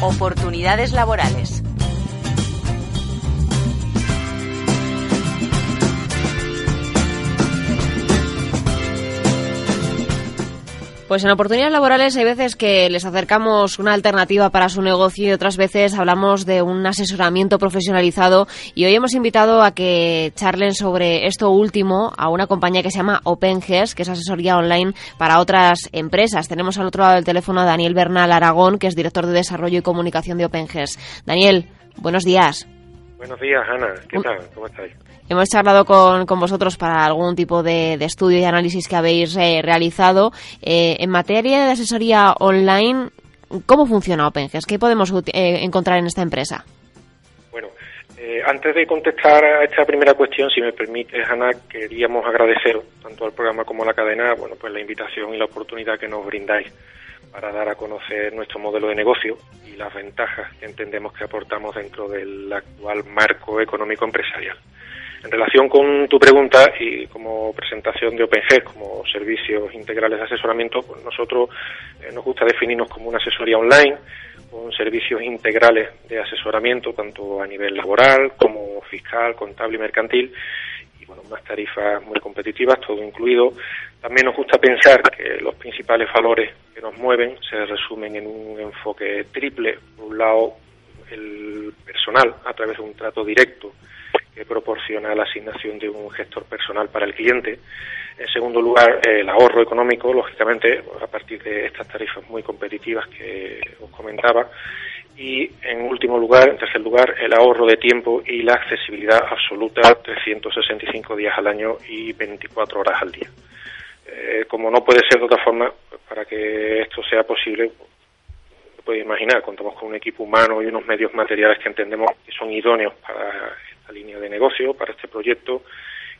Oportunidades laborales. Pues en oportunidades laborales hay veces que les acercamos una alternativa para su negocio y otras veces hablamos de un asesoramiento profesionalizado y hoy hemos invitado a que charlen sobre esto último a una compañía que se llama OpenGES, que es asesoría online para otras empresas. Tenemos al otro lado del teléfono a Daniel Bernal Aragón, que es director de desarrollo y comunicación de OpenGES. Daniel, buenos días. Buenos días, Ana. ¿Qué tal? ¿Cómo estáis? Hemos charlado con, con vosotros para algún tipo de, estudio y análisis que habéis eh, realizado. Eh, en materia de asesoría online, ¿cómo funciona OpenGES? ¿Qué podemos eh, encontrar en esta empresa? Bueno, antes de contestar a esta primera cuestión, si me permite, Ana, queríamos agradecer tanto al programa como a la cadena, bueno, pues la invitación y la oportunidad que nos brindáis para dar a conocer nuestro modelo de negocio y las ventajas que entendemos que aportamos dentro del actual marco económico empresarial. En relación con tu pregunta y como presentación de OpenG como servicios integrales de asesoramiento, pues nosotros eh, nos gusta definirnos como una asesoría online con servicios integrales de asesoramiento tanto a nivel laboral como fiscal, contable y mercantil bueno, unas tarifas muy competitivas, todo incluido. También nos gusta pensar que los principales valores que nos mueven se resumen en un enfoque triple. Por un lado, el personal a través de un trato directo que proporciona la asignación de un gestor personal para el cliente. En segundo lugar, el ahorro económico, lógicamente, a partir de estas tarifas muy competitivas que os comentaba. Y en último lugar, en tercer lugar, el ahorro de tiempo y la accesibilidad absoluta 365 días al año y 24 horas al día. Eh, como no puede ser de otra forma, para que esto sea posible, puede imaginar, contamos con un equipo humano y unos medios materiales que entendemos que son idóneos para línea de negocio para este proyecto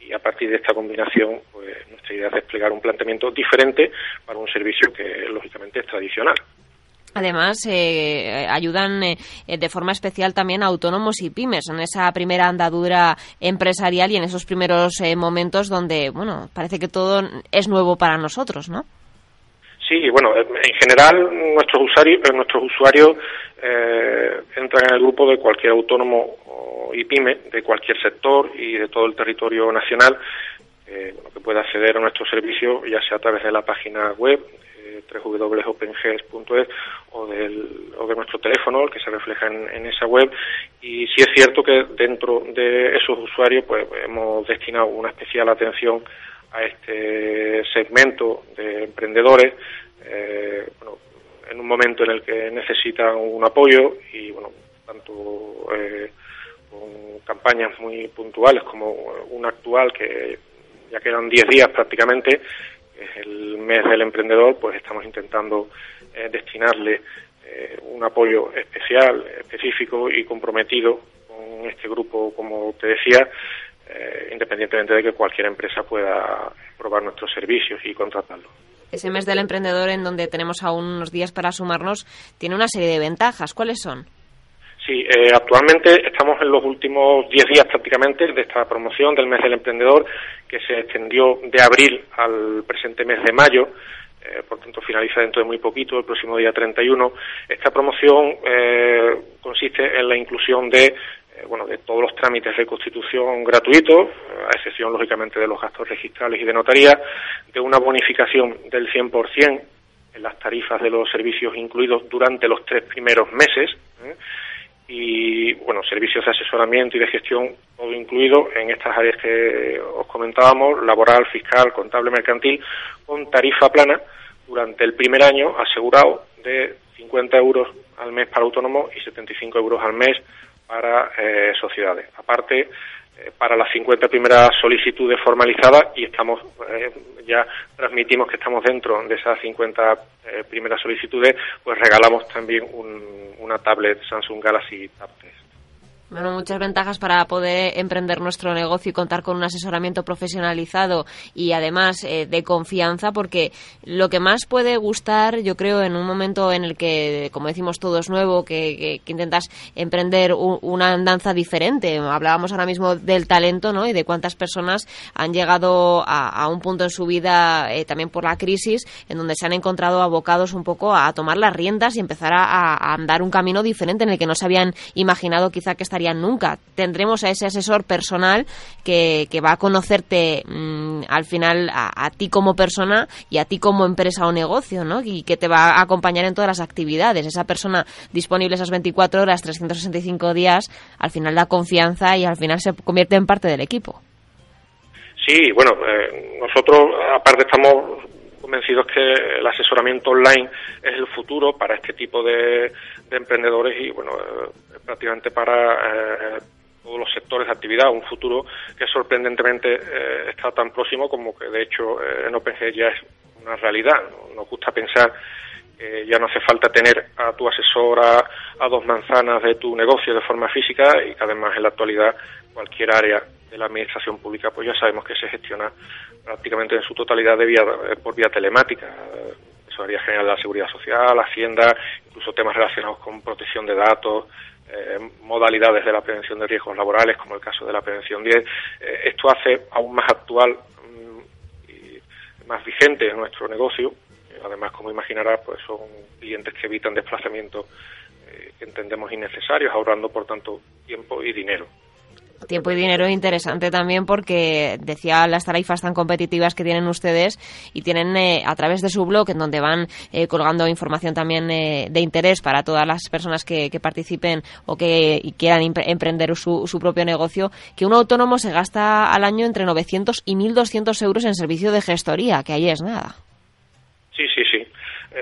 y a partir de esta combinación pues nuestra idea es desplegar un planteamiento diferente para un servicio que lógicamente es tradicional. Además, eh, ayudan eh, de forma especial también a autónomos y pymes en esa primera andadura empresarial y en esos primeros eh, momentos donde, bueno, parece que todo es nuevo para nosotros, ¿no? Sí, bueno, en general nuestros usuarios, nuestros usuarios entran en el grupo de cualquier autónomo y pyme de cualquier sector y de todo el territorio nacional eh, que pueda acceder a nuestro servicio, ya sea a través de la página web eh, www.openges.es o, del, o de nuestro teléfono, el que se refleja en, esa web. Y sí es cierto que dentro de esos usuarios pues hemos destinado una especial atención a este segmento de emprendedores, eh, bueno, en un momento en el que necesitan un apoyo y bueno, tanto eh, con campañas muy puntuales como una actual que ya quedan 10 días prácticamente, es el mes del emprendedor, pues estamos intentando eh, destinarle eh, un apoyo especial, específico y comprometido con este grupo, como te decía, eh, independientemente de que cualquier empresa pueda probar nuestros servicios y contratarlo. Ese mes del emprendedor en donde tenemos aún unos días para sumarnos tiene una serie de ventajas. ¿Cuáles son? Sí, eh, actualmente estamos en los últimos 10 días prácticamente de esta promoción del mes del emprendedor que se extendió de abril al presente mes de mayo. Eh, por tanto, finaliza dentro de muy poquito, el próximo día 31. Esta promoción eh, consiste en la inclusión de bueno, de todos los trámites de constitución gratuitos, a excepción, lógicamente, de los gastos registrales y de notaría, de una bonificación del 100% en las tarifas de los servicios incluidos durante los tres primeros meses, y bueno, servicios de asesoramiento y de gestión, todo incluido en estas áreas que os comentábamos, laboral, fiscal, contable, mercantil, con tarifa plana durante el primer año asegurado de 50 euros al mes para autónomos y 75 euros al mes para eh, sociedades. Aparte, eh, para las 50 primeras solicitudes formalizadas y estamos eh, ya transmitimos que estamos dentro de esas 50 eh, primeras solicitudes, pues regalamos también una tablet Samsung Galaxy Tab 3. Bueno, muchas ventajas para poder emprender nuestro negocio y contar con un asesoramiento profesionalizado y además eh, de confianza, porque lo que más puede gustar, yo creo, en un momento en el que, como decimos, todo es nuevo, que, intentas emprender una andanza diferente. Hablábamos ahora mismo del talento, ¿no? Y de cuántas personas han llegado a, un punto en su vida, eh, también por la crisis, en donde se han encontrado abocados un poco a tomar las riendas y empezar a, a andar un camino diferente en el que no se habían imaginado quizá que estaría nunca. Tendremos a ese asesor personal que, va a conocerte mm, al final a, ti como persona y a ti como empresa o negocio, ¿no? Y que te va a acompañar en todas las actividades. Esa persona disponible esas 24 horas, 365 días, al final da confianza y al final se convierte en parte del equipo. Sí, bueno, eh, nosotros aparte estamos convencidos que el asesoramiento online es el futuro para este tipo de, emprendedores y, bueno, eh, prácticamente para eh, todos los sectores de actividad, un futuro que sorprendentemente eh, está tan próximo como que, de hecho, en OpenG ya es una realidad. Nos gusta pensar que ya no hace falta tener a tu asesora a dos manzanas de tu negocio de forma física y que además en la actualidad cualquier área de la administración pública pues ya sabemos que se gestiona prácticamente en su totalidad de vía, eh, por vía telemática. Tesorería General de la Seguridad Social, Hacienda, incluso temas relacionados con protección de datos, eh, modalidades de la prevención de riesgos laborales, como el caso de la prevención 10. Eh, esto hace aún más actual mm, y más vigente nuestro negocio. Además, como imaginarás, pues son clientes que evitan desplazamientos que entendemos innecesarios, ahorrando, por tanto, tiempo y dinero tiempo y dinero es interesante también porque decía las tarifas tan competitivas que tienen ustedes y tienen eh, a través de su blog en donde van eh, colgando información también eh, de interés para todas las personas que, participen o que quieran emprender su, su, propio negocio, que un autónomo se gasta al año entre 900 y 1.200 euros en servicio de gestoría, que ahí es nada. Sí, sí, sí.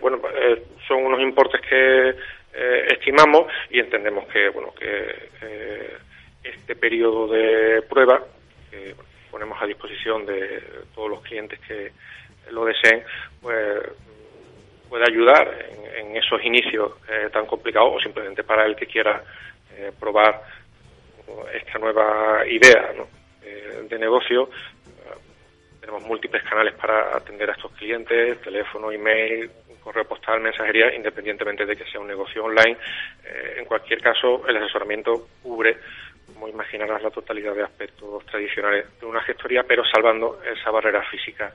bueno, son unos importes que estimamos y entendemos que, bueno, que este periodo de prueba que ponemos a disposición de todos los clientes que lo deseen, pues puede ayudar en, esos inicios eh, tan complicados o simplemente para el que quiera eh, probar esta nueva idea eh, de negocio. tenemos múltiples canales para atender a estos clientes, teléfono, email, correo postal, mensajería, independientemente de que sea un negocio online. en cualquier caso, el asesoramiento cubre como imaginarás, la totalidad de aspectos tradicionales de una gestoría, pero salvando esa barrera física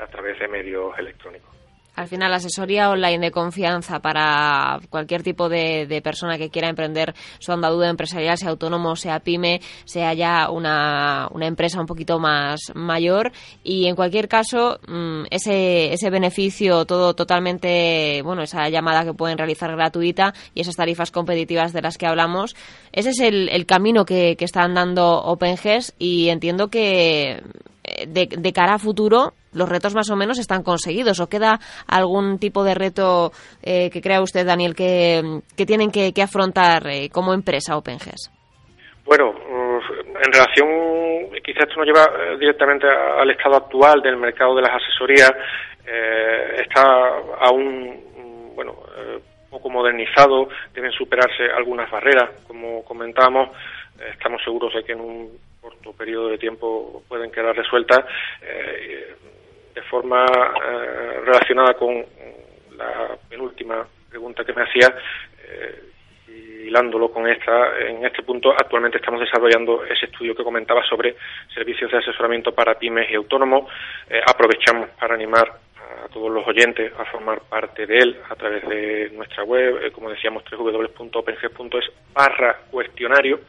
a través de medios electrónicos. Al final, asesoría online de confianza para cualquier tipo de, persona que quiera emprender su andadura empresarial, sea autónomo, sea pyme, sea ya una, una empresa un poquito más mayor. Y en cualquier caso, mm, ese, ese beneficio, todo totalmente, bueno, esa llamada que pueden realizar gratuita y esas tarifas competitivas de las que hablamos, ese es el, el camino que, que están dando OpenGES y entiendo que eh, de, cara a futuro los retos más o menos están conseguidos o queda algún tipo de reto eh, que crea usted, Daniel, que, tienen que, afrontar eh, como empresa OpenGES? Bueno, en relación, quizás esto no lleva directamente al estado actual del mercado de las asesorías, está aún, bueno, poco modernizado, deben superarse algunas barreras, como comentábamos, estamos seguros de que en un corto periodo de tiempo pueden quedar resueltas eh, de forma eh, relacionada con la penúltima pregunta que me hacía eh, hilándolo con esta en este punto actualmente estamos desarrollando ese estudio que comentaba sobre servicios de asesoramiento para pymes y autónomos. Aprovechamos para animar a todos los oyentes a formar parte de él a través de nuestra web, como decíamos, www.openg.es barra cuestionario.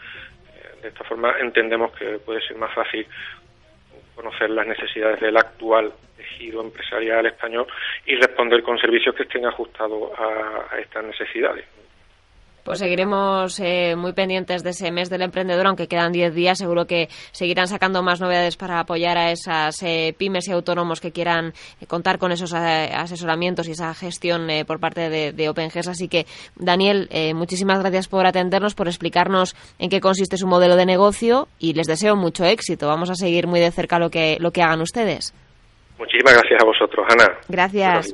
De esta forma entendemos que puede ser más fácil conocer las necesidades del actual tejido empresarial español y responder con servicios que estén ajustados a, estas necesidades. Pues seguiremos eh, muy pendientes de ese mes del emprendedor, aunque quedan 10 días. Seguro que seguirán sacando más novedades para apoyar a esas eh, pymes y autónomos que quieran eh, contar con esos asesoramientos y esa gestión por parte de, de OpenGES. Así que, Daniel, muchísimas gracias por atendernos, por explicarnos en qué consiste su modelo de negocio y les deseo mucho éxito. Vamos a seguir muy de cerca lo que, lo que hagan ustedes. Muchísimas gracias a vosotros, Ana. Gracias.